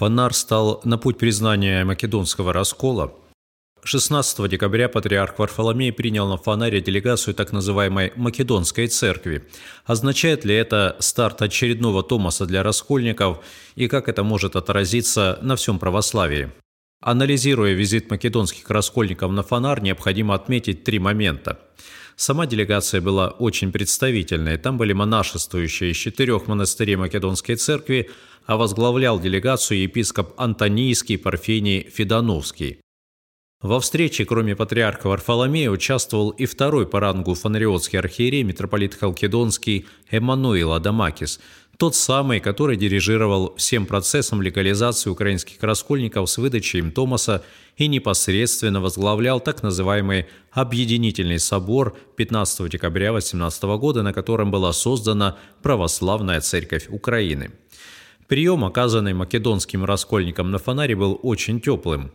Фонар стал на путь признания македонского раскола. 16 декабря патриарх Варфоломей принял на Фонаре делегацию так называемой Македонской церкви. Означает ли это старт очередного Томаса для раскольников и как это может отразиться на всем православии? Анализируя визит македонских раскольников на Фонар, необходимо отметить три момента. Сама делегация была очень представительной. Там были монашествующие из четырех монастырей Македонской церкви, а возглавлял делегацию епископ Антонийский Парфений Федоновский. Во встрече, кроме патриарха Варфоломея, участвовал и второй по рангу фонариотский архиерей митрополит Халкидонский Эммануил Адамакис – тот самый, который дирижировал всем процессом легализации украинских раскольников с выдачей им Томаса и непосредственно возглавлял так называемый Объединительный собор 15 декабря 18 года, на котором была создана Православная Церковь Украины. Прием, оказанный македонским раскольникам на фонаре, был очень теплым.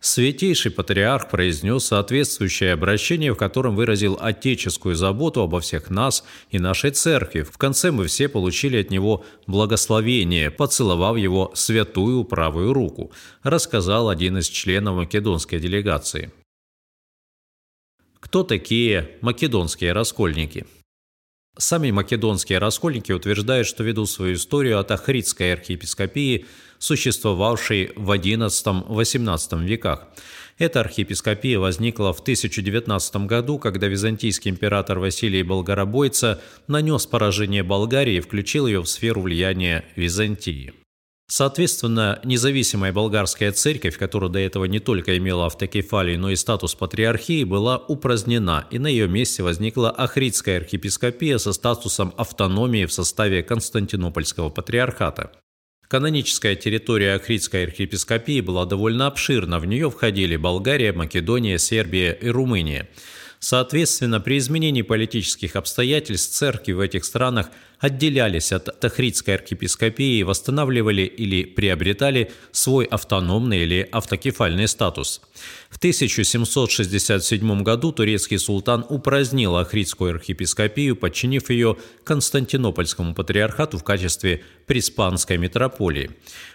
Святейший патриарх произнес соответствующее обращение, в котором выразил отеческую заботу обо всех нас и нашей церкви. В конце мы все получили от него благословение, поцеловав его святую правую руку, рассказал один из членов македонской делегации. Кто такие македонские раскольники? Сами македонские раскольники утверждают, что ведут свою историю от Ахридской архиепископии, существовавшей в XI-XVIII веках. Эта архиепископия возникла в 1019 году, когда византийский император Василий Болгаробойца нанес поражение Болгарии и включил ее в сферу влияния Византии. Соответственно, независимая болгарская церковь, которая до этого не только имела автокефалию, но и статус патриархии, была упразднена, и на ее месте возникла Ахридская архиепископия со статусом автономии в составе Константинопольского патриархата. Каноническая территория Ахридской архиепископии была довольно обширна, в нее входили Болгария, Македония, Сербия и Румыния. Соответственно, при изменении политических обстоятельств церкви в этих странах отделялись от Тахридской архиепископии восстанавливали или приобретали свой автономный или автокефальный статус. В 1767 году турецкий султан упразднил Ахридскую архиепископию, подчинив ее Константинопольскому патриархату в качестве Приспанской митрополии.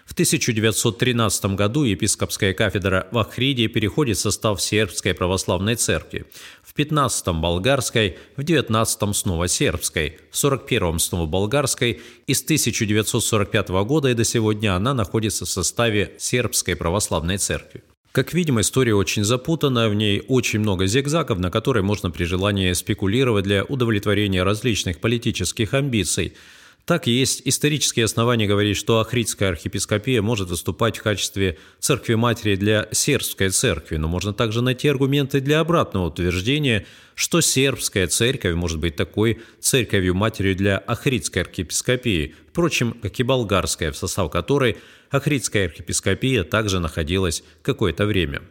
В 1913 году епископская кафедра в Ахриде переходит в состав Сербской православной церкви. В 15-м – болгарской, в 19-м – снова сербской, в 41-м – снова болгарской, и с 1945 года и до сегодня она находится в составе Сербской православной церкви. Как видим, история очень запутанная, в ней очень много зигзагов, на которые можно при желании спекулировать для удовлетворения различных политических амбиций – так есть исторические основания говорить, что Ахридская архиепископия может выступать в качестве церкви-матери для сербской церкви, но можно также найти аргументы для обратного утверждения, что сербская церковь может быть такой церковью-матерью для Ахридской архиепископии, впрочем, как и болгарская, в состав которой Ахридская архиепископия также находилась какое-то время.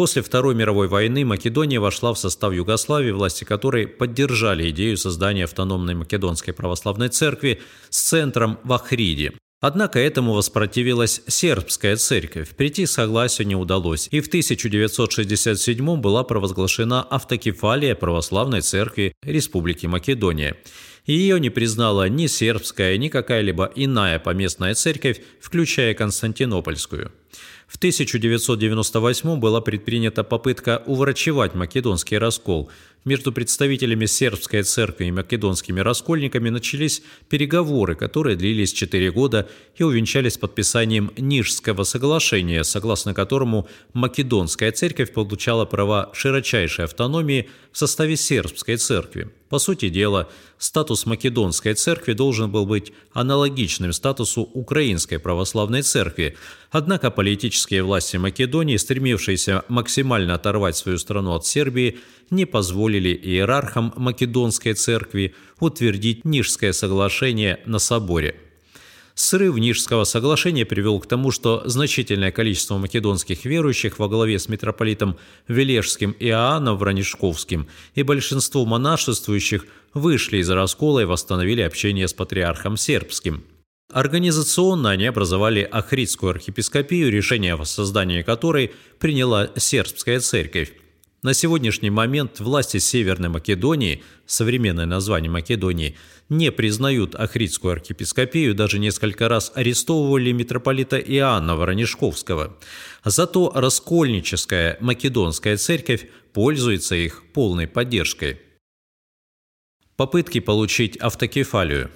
После Второй мировой войны Македония вошла в состав Югославии, власти которой поддержали идею создания автономной Македонской православной церкви с центром в Ахриде. Однако этому воспротивилась сербская церковь. Прийти к согласию не удалось, и в 1967 была провозглашена автокефалия православной церкви Республики Македония. Ее не признала ни сербская, ни какая-либо иная поместная церковь, включая Константинопольскую. В 1998 была предпринята попытка уврачевать македонский раскол. Между представителями сербской церкви и македонскими раскольниками начались переговоры, которые длились 4 года и увенчались подписанием Нижского соглашения, согласно которому македонская церковь получала права широчайшей автономии в составе сербской церкви. По сути дела, статус Македонской церкви должен был быть аналогичным статусу Украинской православной церкви, однако политические власти Македонии, стремившиеся максимально оторвать свою страну от Сербии, не позволили иерархам Македонской церкви утвердить Нижское соглашение на соборе. Срыв Нижского соглашения привел к тому, что значительное количество македонских верующих во главе с митрополитом Вележским и Иоанном Вранишковским и большинство монашествующих вышли из раскола и восстановили общение с патриархом сербским. Организационно они образовали Ахридскую архиепископию, решение о создании которой приняла сербская церковь. На сегодняшний момент власти Северной Македонии, современное название Македонии, не признают Ахридскую архиепископию, даже несколько раз арестовывали митрополита Иоанна Воронежковского. Зато раскольническая македонская церковь пользуется их полной поддержкой. Попытки получить автокефалию.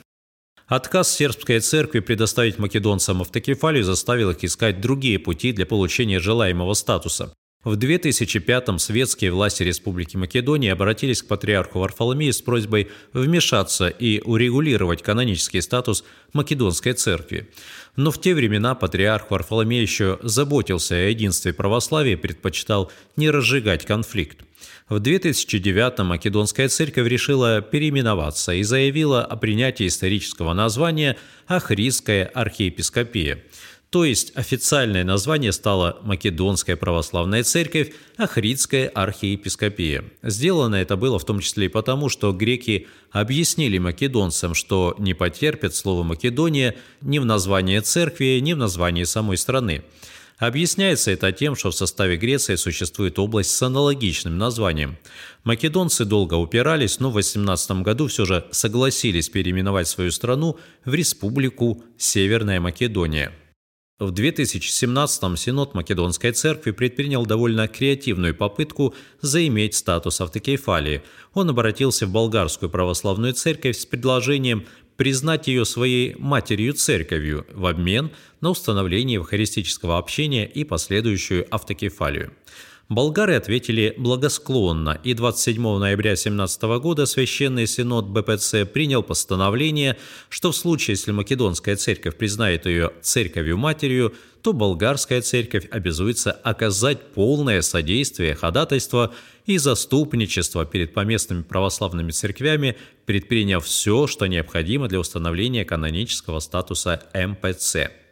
Отказ сербской церкви предоставить македонцам автокефалию заставил их искать другие пути для получения желаемого статуса. В 2005-м светские власти Республики Македония обратились к патриарху Варфоломею с просьбой вмешаться и урегулировать канонический статус Македонской церкви. Но в те времена патриарх Варфоломей еще заботился о единстве православия и предпочитал не разжигать конфликт. В 2009-м Македонская церковь решила переименоваться и заявила о принятии исторического названия Ахридская архиепископия – то есть официальное название стало Македонская православная церковь, Ахридская архиепископия. Сделано это было в том числе и потому, что греки объяснили македонцам, что не потерпят слово «Македония» ни в названии церкви, ни в названии самой страны. Объясняется это тем, что в составе Греции существует область с аналогичным названием. Македонцы долго упирались, но в 18 году все же согласились переименовать свою страну в Республику Северная Македония. В 2017-м Синод Македонской Церкви предпринял довольно креативную попытку заиметь статус автокефалии. Он обратился в Болгарскую православную церковь с предложением признать ее своей матерью-церковью в обмен на установление евхаристического общения и последующую автокефалию. Болгары ответили благосклонно, и 27 ноября 2017 года Священный Синод БПЦ принял постановление, что в случае, если Македонская церковь признает ее церковью-матерью, то болгарская церковь обязуется оказать полное содействие, ходатайство и заступничество перед поместными православными церквями, предприняв все, что необходимо для установления канонического статуса МПЦ.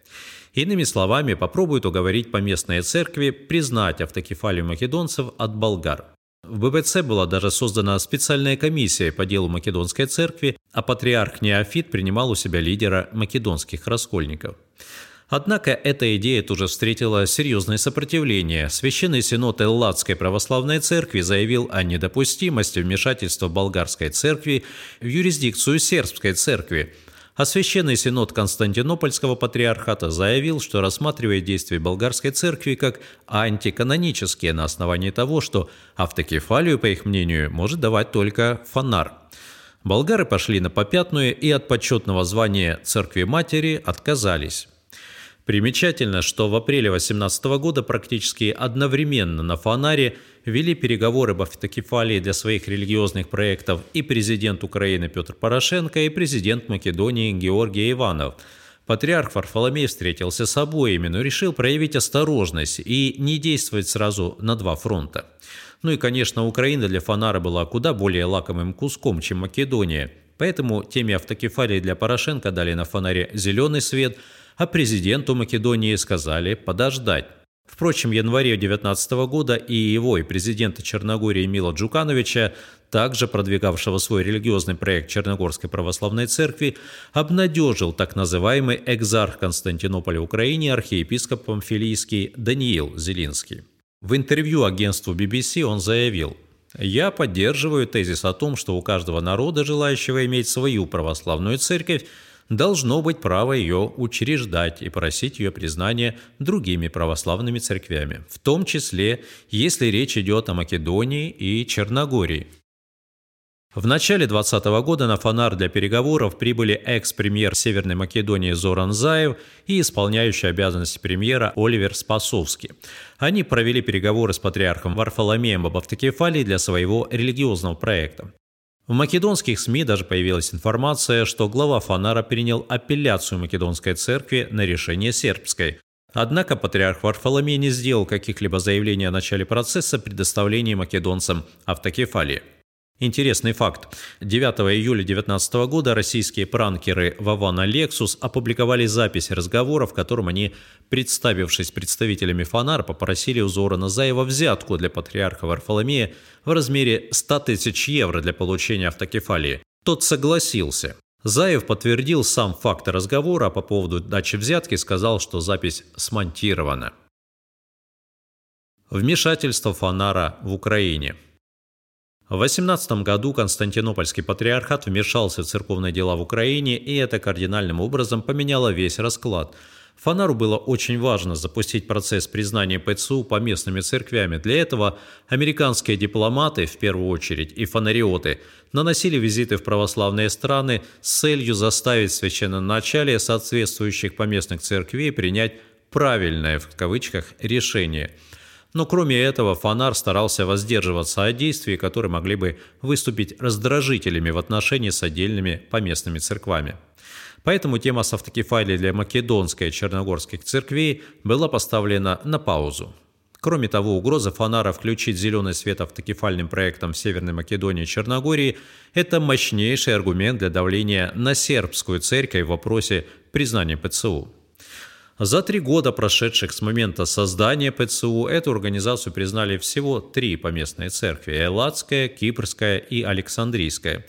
Иными словами, попробуют уговорить поместные церкви признать автокефалию македонцев от болгар. В ББЦ была даже создана специальная комиссия по делу Македонской церкви, а патриарх Неофит принимал у себя лидера македонских раскольников. Однако эта идея тоже встретила серьезное сопротивление. Священный Синод Элладской православной церкви заявил о недопустимости вмешательства болгарской церкви в юрисдикцию сербской церкви – а Священный Синод Константинопольского патриархата заявил, что рассматривает действия болгарской церкви как антиканонические на основании того, что автокефалию, по их мнению, может давать только фонар. Болгары пошли на попятную и от почетного звания церкви-матери отказались. Примечательно, что в апреле 2018 года практически одновременно на Фонаре вели переговоры об автокефалии для своих религиозных проектов и президент Украины Петр Порошенко, и президент Македонии Георгий Иванов. Патриарх Варфоломей встретился с обоими, но решил проявить осторожность и не действовать сразу на два фронта. Ну и, конечно, Украина для Фонара была куда более лакомым куском, чем Македония. Поэтому теме автокефалии для Порошенко дали на Фонаре зеленый свет – а президенту Македонии сказали подождать. Впрочем, в январе 2019 года и его, и президента Черногории Мила Джукановича, также продвигавшего свой религиозный проект Черногорской православной церкви, обнадежил так называемый экзарх Константинополя Украине архиепископ Памфилийский Даниил Зелинский. В интервью агентству BBC он заявил – я поддерживаю тезис о том, что у каждого народа, желающего иметь свою православную церковь, должно быть право ее учреждать и просить ее признания другими православными церквями, в том числе, если речь идет о Македонии и Черногории. В начале 2020 года на Фонар для переговоров прибыли экс-премьер Северной Македонии Зоран Заев и исполняющий обязанности премьера Оливер Спасовский. Они провели переговоры с патриархом Варфоломеем об автокефалии для своего религиозного проекта. В македонских СМИ даже появилась информация, что глава Фанара принял апелляцию македонской церкви на решение сербской. Однако патриарх Варфоломей не сделал каких-либо заявлений о начале процесса предоставления македонцам автокефалии. Интересный факт. 9 июля 2019 года российские пранкеры Вавана Lexus опубликовали запись разговора, в котором они, представившись представителями Фонар, попросили у Зора Назаева взятку для патриарха Варфоломея в размере 100 тысяч евро для получения автокефалии. Тот согласился. Заев подтвердил сам факт разговора, а по поводу дачи взятки сказал, что запись смонтирована. Вмешательство Фонара в Украине. В 18 году Константинопольский патриархат вмешался в церковные дела в Украине, и это кардинальным образом поменяло весь расклад. Фонару было очень важно запустить процесс признания ПЦУ поместными церквями. Для этого американские дипломаты, в первую очередь, и фонариоты наносили визиты в православные страны с целью заставить священноначалие соответствующих поместных церквей принять «правильное» в кавычках решение – но кроме этого, Фонар старался воздерживаться от действий, которые могли бы выступить раздражителями в отношении с отдельными поместными церквами. Поэтому тема с автокефалией для македонской и черногорских церквей была поставлена на паузу. Кроме того, угроза Фонара включить зеленый свет автокефальным проектом в Северной Македонии и Черногории – это мощнейший аргумент для давления на сербскую церковь в вопросе признания ПЦУ. За три года, прошедших с момента создания ПЦУ, эту организацию признали всего три поместные церкви – Элладская, Кипрская и Александрийская.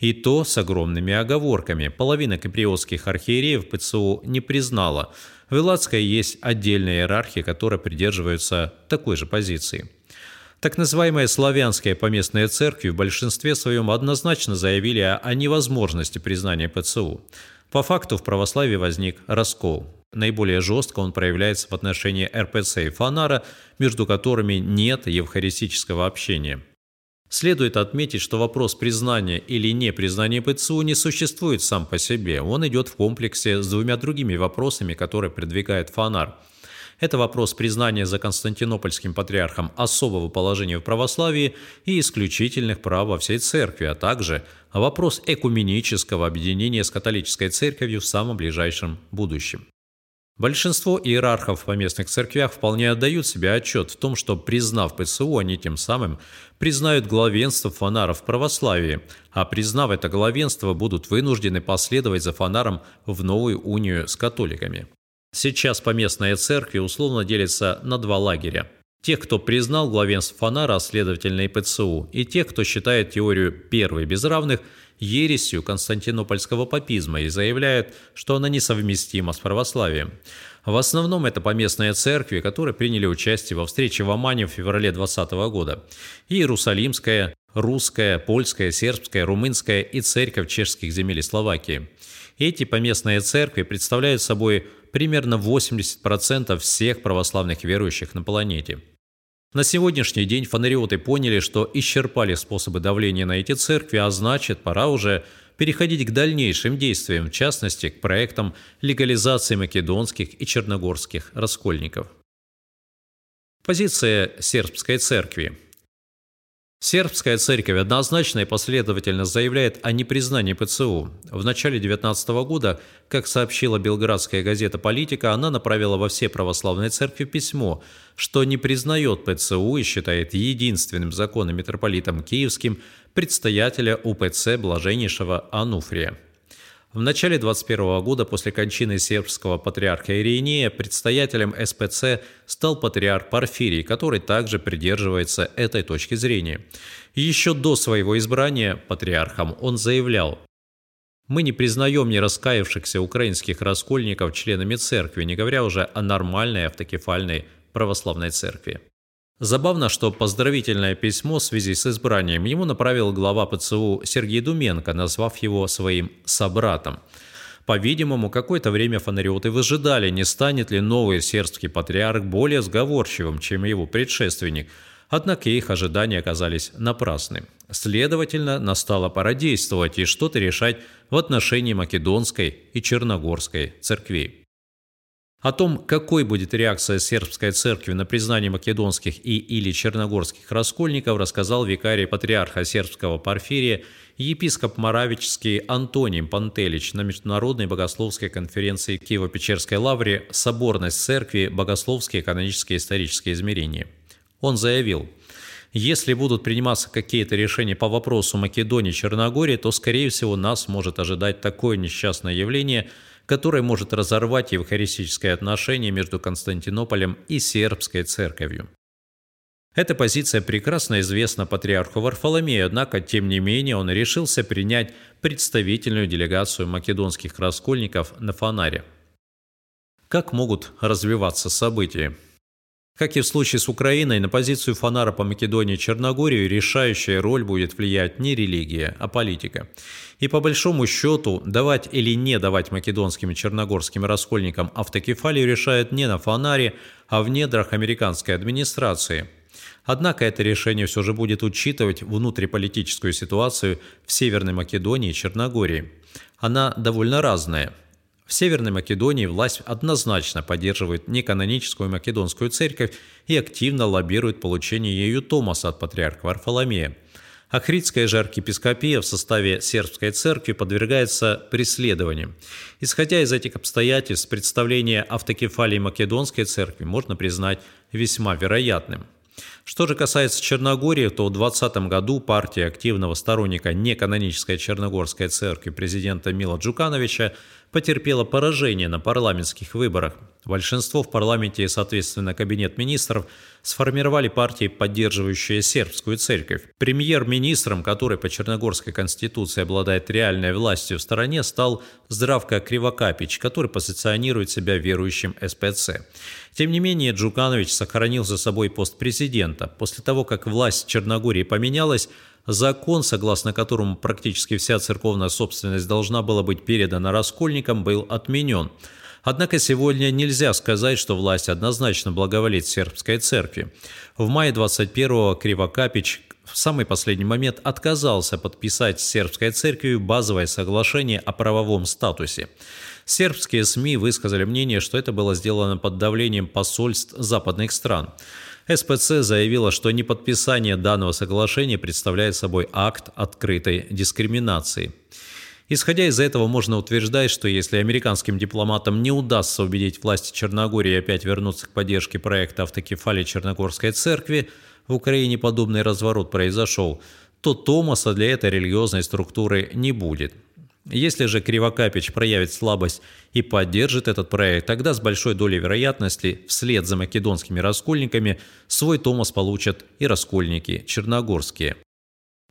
И то с огромными оговорками. Половина киприотских архиереев ПЦУ не признала. В Элладской есть отдельная иерархия, которая придерживается такой же позиции. Так называемые славянские поместные церкви в большинстве своем однозначно заявили о невозможности признания ПЦУ. По факту в православии возник раскол. Наиболее жестко он проявляется в отношении РПЦ и Фанара, между которыми нет евхаристического общения. Следует отметить, что вопрос признания или не признания ПЦУ не существует сам по себе. Он идет в комплексе с двумя другими вопросами, которые продвигает Фанар. Это вопрос признания за Константинопольским патриархом особого положения в православии и исключительных прав во всей церкви, а также вопрос экуменического объединения с католической церковью в самом ближайшем будущем. Большинство иерархов в поместных церквях вполне отдают себе отчет в том, что, признав ПСУ, они тем самым признают главенство фонаров в православии, а признав это главенство, будут вынуждены последовать за фонаром в новую унию с католиками. Сейчас поместные церкви условно делятся на два лагеря. Тех, кто признал главенство фонара, а следовательно и ПЦУ, и тех, кто считает теорию первой без равных – ересью константинопольского папизма и заявляет, что она несовместима с православием. В основном это поместные церкви, которые приняли участие во встрече в Омане в феврале 2020 года. Иерусалимская, русская, польская, сербская, румынская и церковь чешских земель и Словакии. Эти поместные церкви представляют собой примерно 80% всех православных верующих на планете. На сегодняшний день фонариоты поняли, что исчерпали способы давления на эти церкви, а значит, пора уже переходить к дальнейшим действиям, в частности, к проектам легализации македонских и черногорских раскольников. Позиция сербской церкви – Сербская церковь однозначно и последовательно заявляет о непризнании ПЦУ. В начале 19 года, как сообщила белградская газета «Политика», она направила во все православные церкви письмо, что не признает ПЦУ и считает единственным законом митрополитом Киевским предстоятеля УПЦ Блаженнейшего Ануфрия. В начале 21 года после кончины сербского патриарха Иринея предстоятелем СПЦ стал патриарх Порфирий, который также придерживается этой точки зрения. Еще до своего избрания патриархом он заявлял, «Мы не признаем не раскаявшихся украинских раскольников членами церкви, не говоря уже о нормальной автокефальной православной церкви». Забавно, что поздравительное письмо в связи с избранием ему направил глава ПЦУ Сергей Думенко, назвав его своим «собратом». По-видимому, какое-то время фонариоты выжидали, не станет ли новый сербский патриарх более сговорчивым, чем его предшественник. Однако их ожидания оказались напрасны. Следовательно, настала пора действовать и что-то решать в отношении Македонской и Черногорской церквей. О том, какой будет реакция сербской церкви на признание македонских и или черногорских раскольников, рассказал викарий патриарха сербского Порфирия епископ Моравический Антоний Пантелич на Международной богословской конференции Киево-Печерской лавре «Соборность церкви. Богословские, канонические, исторические измерения». Он заявил, если будут приниматься какие-то решения по вопросу Македонии и Черногории, то, скорее всего, нас может ожидать такое несчастное явление – которое может разорвать евхаристическое отношение между Константинополем и сербской церковью. Эта позиция прекрасно известна патриарху Варфоломею, однако, тем не менее, он решился принять представительную делегацию македонских раскольников на Фонаре. Как могут развиваться события? Как и в случае с Украиной, на позицию фонара по Македонии и Черногории решающая роль будет влиять не религия, а политика. И по большому счету, давать или не давать македонским и черногорским раскольникам автокефалию решает не на фонаре, а в недрах американской администрации. Однако это решение все же будет учитывать внутриполитическую ситуацию в Северной Македонии и Черногории. Она довольно разная – в Северной Македонии власть однозначно поддерживает неканоническую македонскую церковь и активно лоббирует получение ею Томаса от патриарха Варфоломея. Ахридская же архиепископия в составе сербской церкви подвергается преследованиям. Исходя из этих обстоятельств, представление автокефалии Македонской церкви можно признать весьма вероятным. Что же касается Черногории, то в 2020 году партия активного сторонника неканонической Черногорской церкви президента Мила Джукановича потерпела поражение на парламентских выборах. Большинство в парламенте и, соответственно, кабинет министров сформировали партии, поддерживающие сербскую церковь. Премьер-министром, который по Черногорской конституции обладает реальной властью в стране, стал Здравка Кривокапич, который позиционирует себя верующим СПЦ. Тем не менее, Джуканович сохранил за собой пост президента. После того, как власть Черногории поменялась, Закон, согласно которому практически вся церковная собственность должна была быть передана раскольникам, был отменен. Однако сегодня нельзя сказать, что власть однозначно благоволит сербской церкви. В мае 21-го Кривокапич в самый последний момент отказался подписать сербской церковью базовое соглашение о правовом статусе. Сербские СМИ высказали мнение, что это было сделано под давлением посольств западных стран. СПЦ заявила, что неподписание данного соглашения представляет собой акт открытой дискриминации. Исходя из этого, можно утверждать, что если американским дипломатам не удастся убедить власти Черногории опять вернуться к поддержке проекта автокефалии Черногорской церкви, в Украине подобный разворот произошел, то Томаса для этой религиозной структуры не будет. Если же Кривокапич проявит слабость и поддержит этот проект, тогда с большой долей вероятности вслед за македонскими раскольниками свой Томас получат и раскольники черногорские.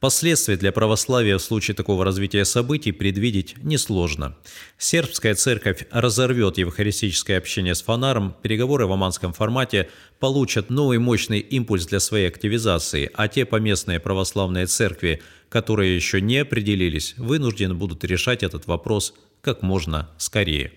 Последствия для православия в случае такого развития событий предвидеть несложно. Сербская церковь разорвет евхаристическое общение с фонаром, переговоры в оманском формате получат новый мощный импульс для своей активизации, а те поместные православные церкви, которые еще не определились, вынуждены будут решать этот вопрос как можно скорее.